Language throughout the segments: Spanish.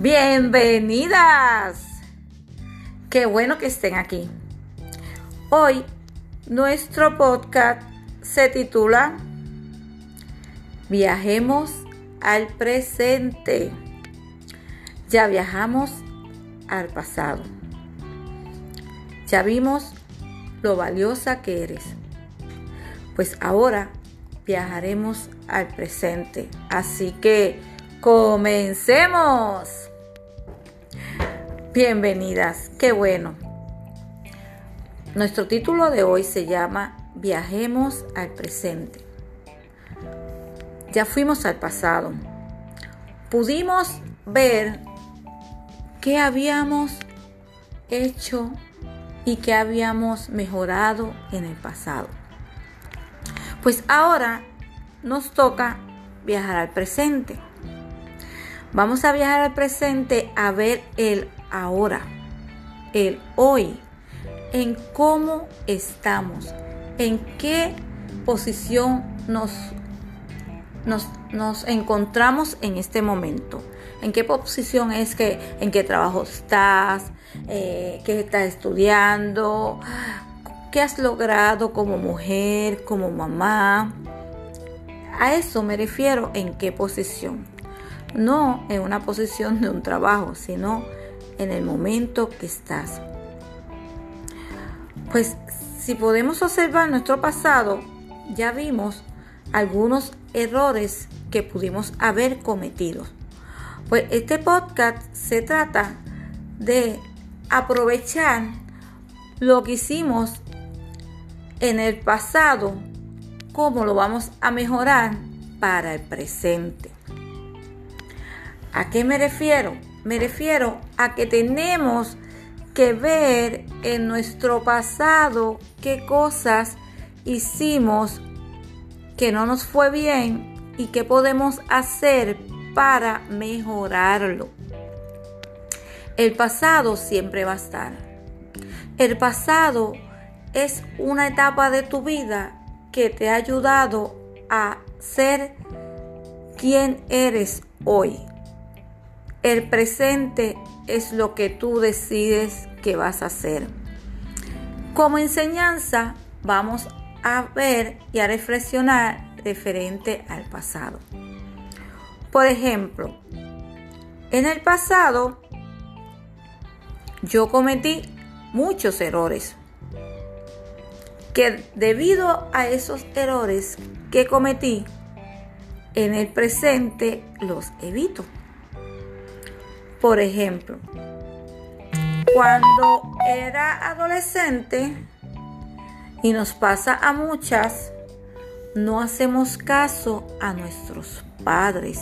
Bienvenidas. Qué bueno que estén aquí. Hoy nuestro podcast se titula Viajemos al presente. Ya viajamos al pasado. Ya vimos lo valiosa que eres. Pues ahora viajaremos al presente. Así que comencemos. Bienvenidas, qué bueno. Nuestro título de hoy se llama Viajemos al presente. Ya fuimos al pasado. Pudimos ver qué habíamos hecho y qué habíamos mejorado en el pasado. Pues ahora nos toca viajar al presente. Vamos a viajar al presente a ver el ahora, el hoy, en cómo estamos, en qué posición nos, nos, encontramos en este momento. ¿En qué posición es que, en qué trabajo estás, eh, qué estás estudiando, qué has logrado como mujer, como mamá? A eso me refiero en qué posición. No en una posición de un trabajo, sino en el momento que estás. Pues si podemos observar nuestro pasado, ya vimos algunos errores que pudimos haber cometido. Pues este podcast se trata de aprovechar lo que hicimos en el pasado, cómo lo vamos a mejorar para el presente. ¿A qué me refiero? Me refiero a que tenemos que ver en nuestro pasado qué cosas hicimos que no nos fue bien y qué podemos hacer para mejorarlo. El pasado siempre va a estar. El pasado es una etapa de tu vida que te ha ayudado a ser quien eres hoy. El presente es lo que tú decides que vas a hacer. Como enseñanza vamos a ver y a reflexionar referente al pasado. Por ejemplo, en el pasado yo cometí muchos errores que debido a esos errores que cometí en el presente los evito. Por ejemplo, cuando era adolescente, y nos pasa a muchas, no hacemos caso a nuestros padres,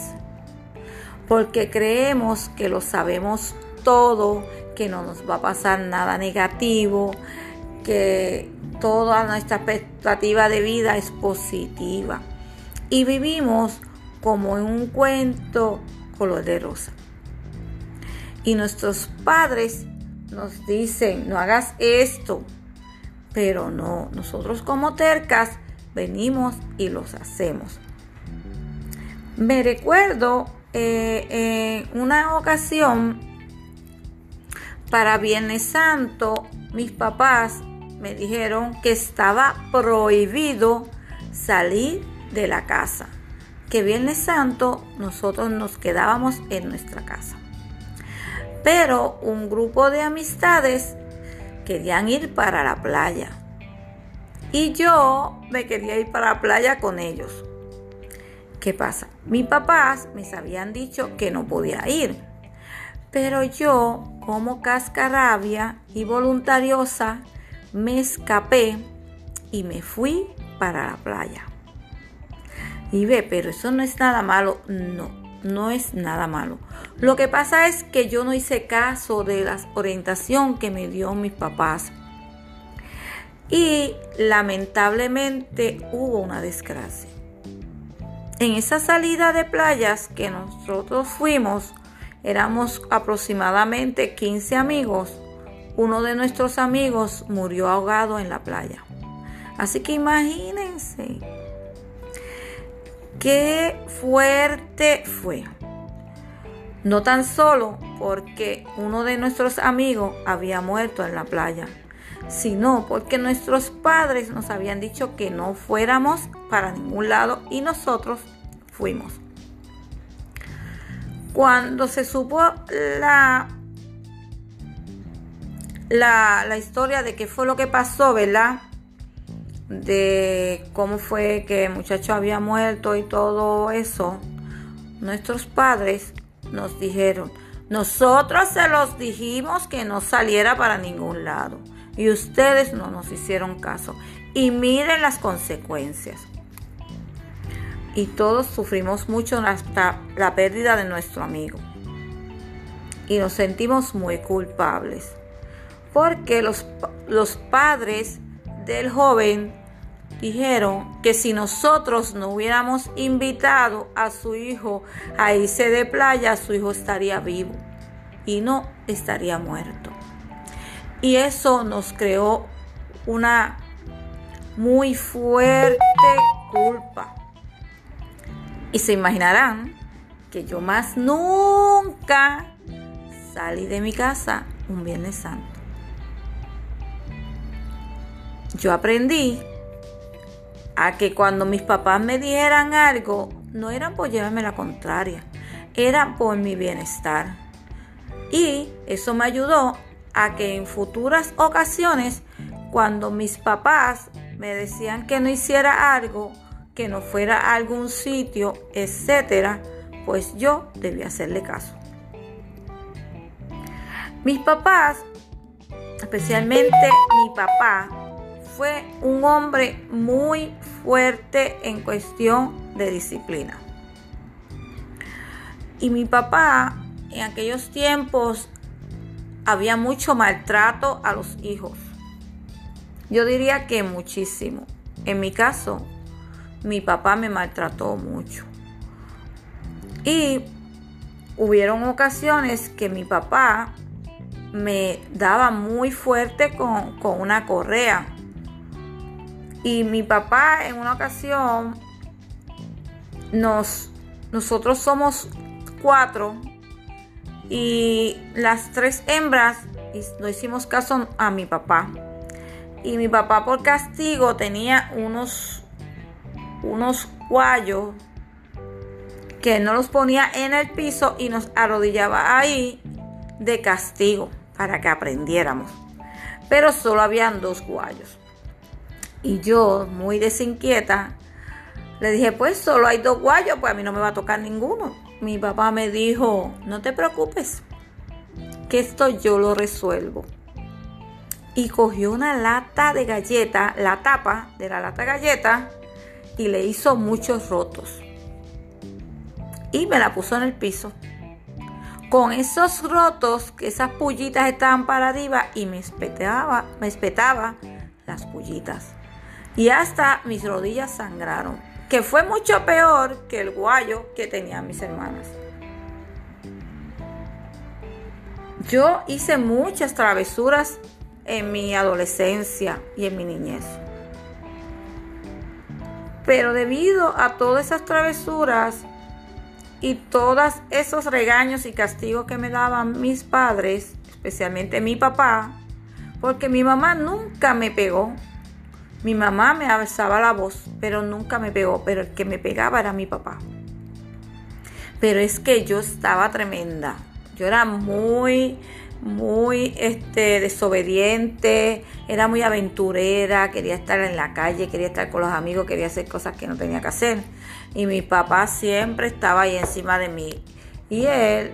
porque creemos que lo sabemos todo, que no nos va a pasar nada negativo, que toda nuestra expectativa de vida es positiva. Y vivimos como en un cuento color de rosa. Y nuestros padres nos dicen, no hagas esto. Pero no, nosotros como tercas venimos y los hacemos. Me recuerdo eh, en una ocasión, para Viernes Santo, mis papás me dijeron que estaba prohibido salir de la casa. Que Viernes Santo nosotros nos quedábamos en nuestra casa pero un grupo de amistades querían ir para la playa. Y yo me quería ir para la playa con ellos. ¿Qué pasa? Mis papás me habían dicho que no podía ir. Pero yo, como cascarabia y voluntariosa, me escapé y me fui para la playa. Y ve, pero eso no es nada malo, no no es nada malo. Lo que pasa es que yo no hice caso de la orientación que me dio mis papás. Y lamentablemente hubo una desgracia. En esa salida de playas que nosotros fuimos, éramos aproximadamente 15 amigos. Uno de nuestros amigos murió ahogado en la playa. Así que imagínense Qué fuerte fue. No tan solo porque uno de nuestros amigos había muerto en la playa, sino porque nuestros padres nos habían dicho que no fuéramos para ningún lado y nosotros fuimos. Cuando se supo la, la, la historia de qué fue lo que pasó, ¿verdad? De cómo fue que el muchacho había muerto y todo eso, nuestros padres nos dijeron, nosotros se los dijimos que no saliera para ningún lado y ustedes no nos hicieron caso. Y miren las consecuencias. Y todos sufrimos mucho hasta la pérdida de nuestro amigo. Y nos sentimos muy culpables. Porque los, los padres del joven dijeron que si nosotros no hubiéramos invitado a su hijo a irse de playa, su hijo estaría vivo y no estaría muerto. Y eso nos creó una muy fuerte culpa. Y se imaginarán que yo más nunca salí de mi casa un Viernes Santo. Yo aprendí a que cuando mis papás me dijeran algo, no era por llevarme la contraria, era por mi bienestar. Y eso me ayudó a que en futuras ocasiones, cuando mis papás me decían que no hiciera algo, que no fuera a algún sitio, etcétera, pues yo debía hacerle caso. Mis papás, especialmente mi papá, fue un hombre muy fuerte en cuestión de disciplina. Y mi papá, en aquellos tiempos, había mucho maltrato a los hijos. Yo diría que muchísimo. En mi caso, mi papá me maltrató mucho. Y hubieron ocasiones que mi papá me daba muy fuerte con, con una correa y mi papá en una ocasión nos nosotros somos cuatro y las tres hembras no hicimos caso a mi papá. Y mi papá por castigo tenía unos unos guayos que no los ponía en el piso y nos arrodillaba ahí de castigo para que aprendiéramos. Pero solo habían dos guayos. Y yo, muy desinquieta, le dije, pues solo hay dos guayos, pues a mí no me va a tocar ninguno. Mi papá me dijo, no te preocupes, que esto yo lo resuelvo. Y cogió una lata de galleta, la tapa de la lata de galleta, y le hizo muchos rotos. Y me la puso en el piso. Con esos rotos, que esas pullitas estaban para arriba y me espetaba, me espetaba las pullitas y hasta mis rodillas sangraron, que fue mucho peor que el guayo que tenían mis hermanas. Yo hice muchas travesuras en mi adolescencia y en mi niñez. Pero debido a todas esas travesuras y todos esos regaños y castigos que me daban mis padres, especialmente mi papá, porque mi mamá nunca me pegó, mi mamá me alzaba la voz, pero nunca me pegó, pero el que me pegaba era mi papá. Pero es que yo estaba tremenda. Yo era muy, muy este, desobediente, era muy aventurera, quería estar en la calle, quería estar con los amigos, quería hacer cosas que no tenía que hacer. Y mi papá siempre estaba ahí encima de mí. Y él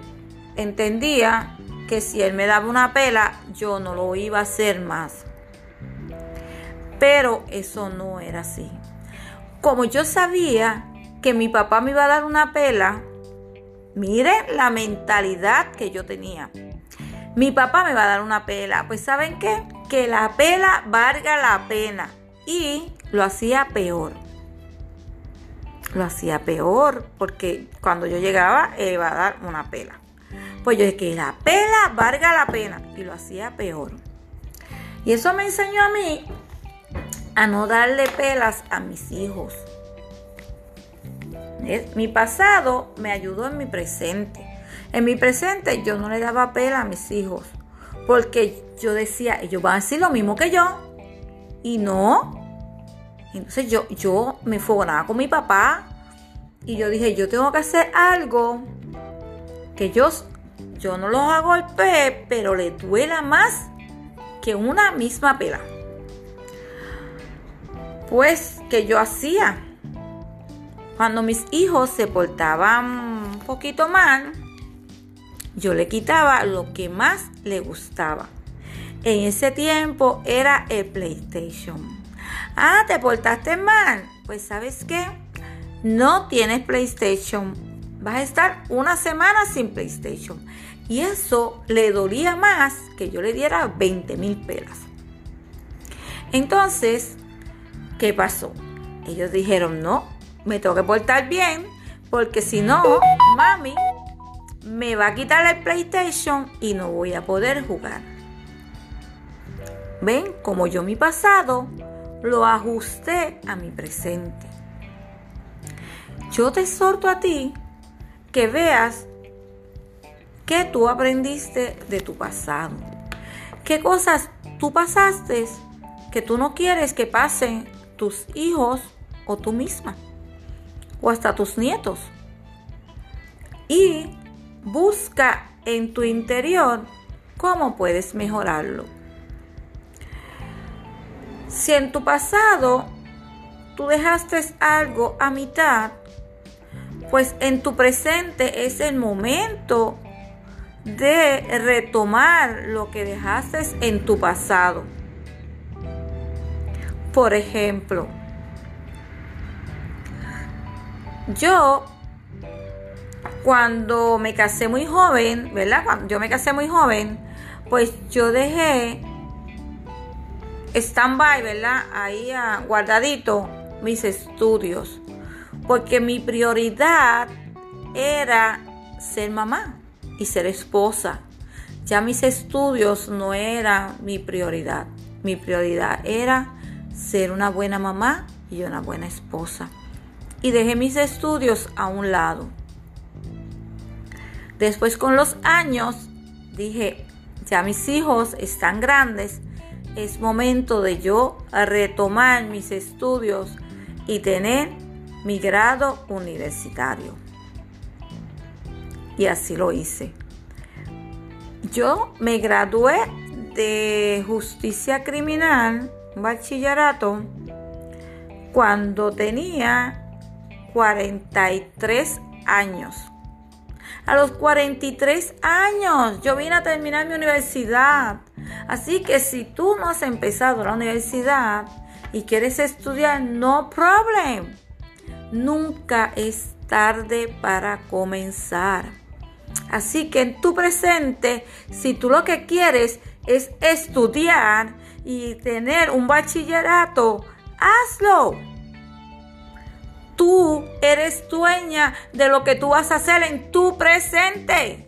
entendía que si él me daba una pela, yo no lo iba a hacer más. Pero eso no era así. Como yo sabía que mi papá me iba a dar una pela, miren la mentalidad que yo tenía. Mi papá me va a dar una pela. Pues ¿saben qué? Que la pela valga la pena. Y lo hacía peor. Lo hacía peor porque cuando yo llegaba él iba a dar una pela. Pues yo dije que la pela valga la pena. Y lo hacía peor. Y eso me enseñó a mí a no darle pelas a mis hijos. Mi pasado me ayudó en mi presente. En mi presente yo no le daba pela a mis hijos, porque yo decía, ellos van a decir lo mismo que yo. Y no. Entonces yo, yo me fogonaba con mi papá y yo dije, yo tengo que hacer algo que yo, yo no los hago al golpe, pero le duela más que una misma pela. Pues que yo hacía. Cuando mis hijos se portaban un poquito mal, yo le quitaba lo que más le gustaba. En ese tiempo era el PlayStation. Ah, te portaste mal. Pues sabes qué? No tienes PlayStation. Vas a estar una semana sin PlayStation. Y eso le dolía más que yo le diera 20 mil pelas. Entonces, ¿qué pasó? Ellos dijeron, no, me tengo que portar bien, porque si no, mami me va a quitar el PlayStation y no voy a poder jugar. Ven, como yo mi pasado lo ajusté a mi presente. Yo te exhorto a ti que veas qué tú aprendiste de tu pasado. ¿Qué cosas tú pasaste que tú no quieres que pasen tus hijos o tú misma? O hasta tus nietos. Y busca en tu interior cómo puedes mejorarlo. Si en tu pasado tú dejaste algo a mitad, pues en tu presente es el momento de retomar lo que dejaste en tu pasado. Por ejemplo, yo cuando me casé muy joven, ¿verdad? Cuando yo me casé muy joven, pues yo dejé stand-by, ¿verdad? Ahí ah, guardadito mis estudios. Porque mi prioridad era ser mamá y ser esposa. Ya mis estudios no eran mi prioridad. Mi prioridad era ser una buena mamá y una buena esposa. Y dejé mis estudios a un lado. Después con los años dije, ya mis hijos están grandes, es momento de yo retomar mis estudios y tener mi grado universitario. Y así lo hice. Yo me gradué de justicia criminal, bachillerato, cuando tenía 43 años. A los 43 años yo vine a terminar mi universidad. Así que si tú no has empezado la universidad y quieres estudiar, no problem. Nunca es tarde para comenzar. Así que en tu presente, si tú lo que quieres es estudiar y tener un bachillerato, hazlo. Tú eres dueña de lo que tú vas a hacer en tu presente.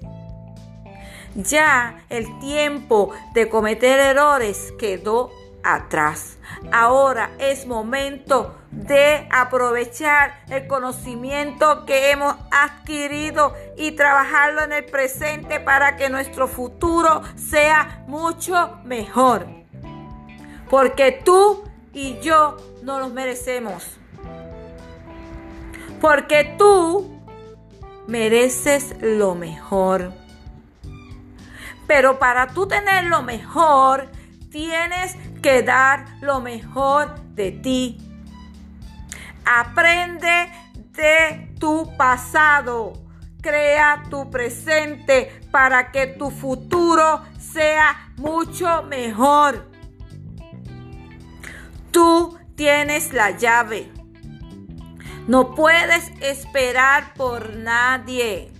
Ya el tiempo de cometer errores quedó atrás. Ahora es momento de aprovechar el conocimiento que hemos adquirido y trabajarlo en el presente para que nuestro futuro sea mucho mejor. Porque tú y yo no los merecemos. Porque tú mereces lo mejor. Pero para tú tener lo mejor, tienes que dar lo mejor de ti. Aprende de tu pasado. Crea tu presente para que tu futuro sea mucho mejor. Tú tienes la llave. No puedes esperar por nadie.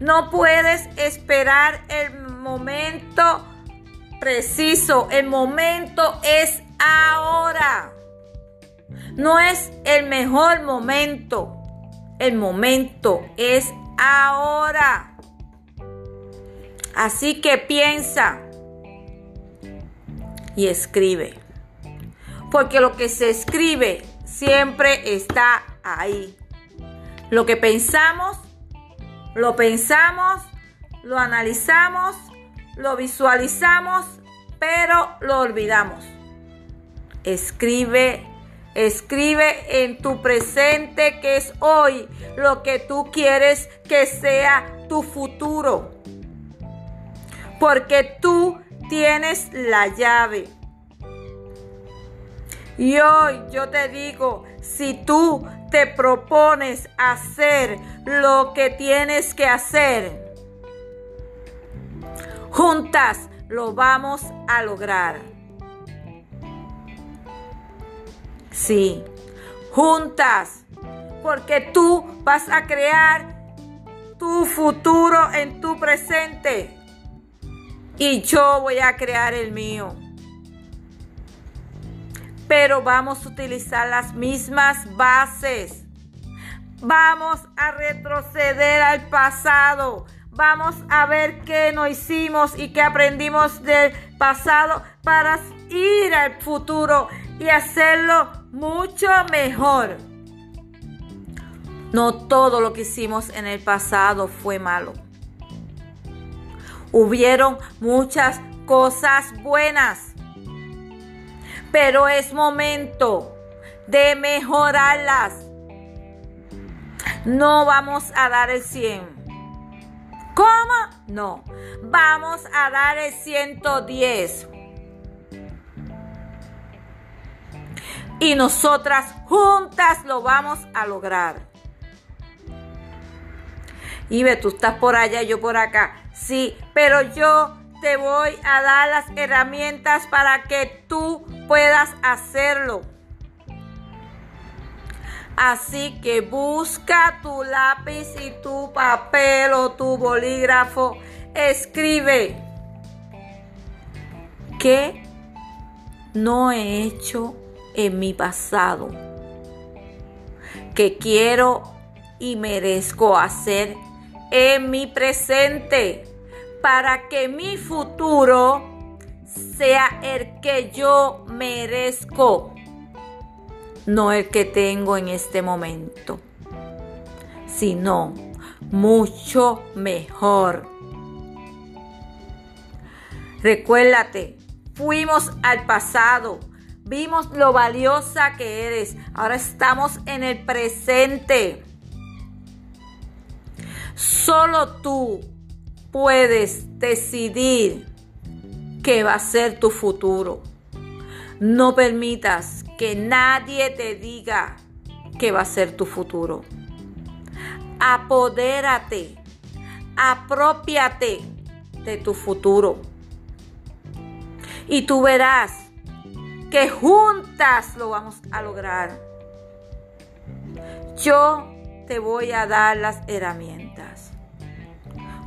No puedes esperar el momento preciso. El momento es ahora. No es el mejor momento. El momento es ahora. Así que piensa y escribe. Porque lo que se escribe siempre está ahí. Lo que pensamos, lo pensamos lo analizamos, lo visualizamos, pero lo olvidamos. Escribe, escribe en tu presente que es hoy lo que tú quieres que sea tu futuro. Porque tú tienes la llave. Y hoy yo te digo, si tú te propones hacer lo que tienes que hacer, juntas lo vamos a lograr. Sí, juntas, porque tú vas a crear tu futuro en tu presente y yo voy a crear el mío. Pero vamos a utilizar las mismas bases. Vamos a retroceder al pasado. Vamos a ver qué no hicimos y qué aprendimos del pasado para ir al futuro y hacerlo mucho mejor. No todo lo que hicimos en el pasado fue malo. Hubieron muchas cosas buenas, pero es momento de mejorarlas. No vamos a dar el 100. ¿Cómo? No. Vamos a dar el 110. Y nosotras juntas lo vamos a lograr. Ve, tú estás por allá, yo por acá. Sí, pero yo te voy a dar las herramientas para que tú puedas hacerlo. Así que busca tu lápiz y tu papel o tu bolígrafo. Escribe. ¿Qué no he hecho en mi pasado? Que quiero y merezco hacer en mi presente para que mi futuro sea el que yo merezco, no el que tengo en este momento, sino mucho mejor. Recuérdate, fuimos al pasado, vimos lo valiosa que eres, ahora estamos en el presente. Solo tú puedes decidir qué va a ser tu futuro. No permitas que nadie te diga qué va a ser tu futuro. Apodérate, apropiate de tu futuro. Y tú verás que juntas lo vamos a lograr. Yo te voy a dar las herramientas.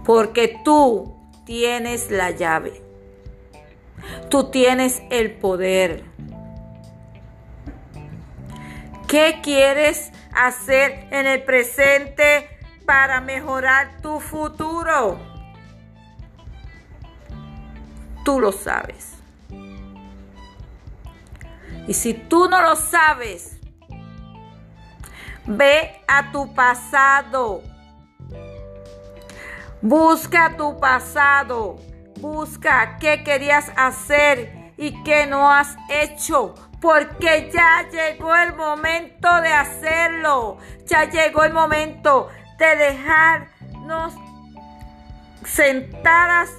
Porque tú tienes la llave. Tú tienes el poder. ¿Qué quieres hacer en el presente para mejorar tu futuro? Tú lo sabes. Y si tú no lo sabes, Ve a tu pasado. Busca tu pasado. Busca qué querías hacer y qué no has hecho. Porque ya llegó el momento de hacerlo. Ya llegó el momento de dejarnos sentadas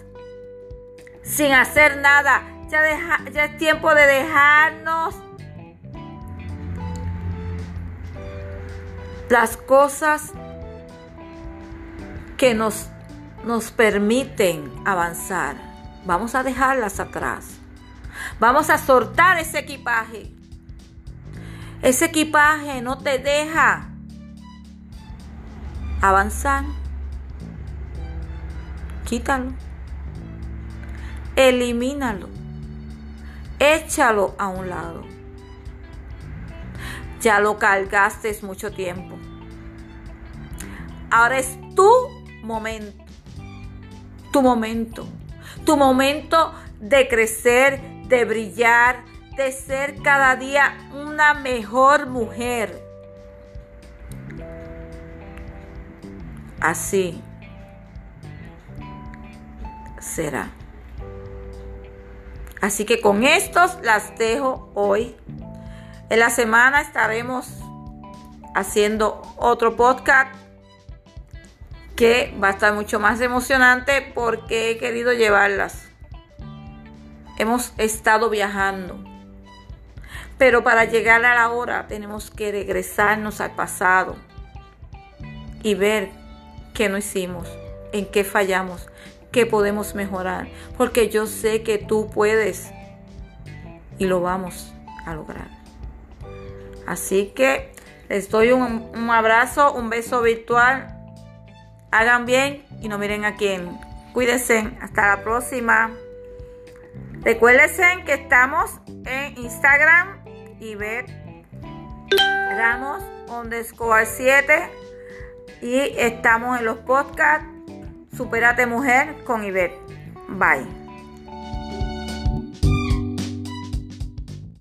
sin hacer nada. Ya, ya es tiempo de dejarnos las cosas que nos, nos permiten avanzar, vamos a dejarlas atrás. Vamos a soltar ese equipaje. Ese equipaje no te deja avanzar. Quítalo. Elimínalo. Échalo a un lado. Ya lo cargaste mucho tiempo. Ahora es tu momento. Tu momento. Tu momento de crecer, de brillar, de ser cada día una mejor mujer. Así será. Así que con estos las dejo hoy. En la semana estaremos haciendo otro podcast que va a estar mucho más emocionante porque he querido llevarlas. Hemos estado viajando. Pero para llegar a la hora tenemos que regresarnos al pasado y ver qué no hicimos, en qué fallamos, qué podemos mejorar. Porque yo sé que tú puedes y lo vamos a lograr. Así que les doy un, un abrazo, un beso virtual Hagan bien y no miren a quién. Cuídense. Hasta la próxima. Recuérdense que estamos en Instagram y ver Ramos underscore 7 y estamos en los podcasts Superate Mujer con Ivette. Bye.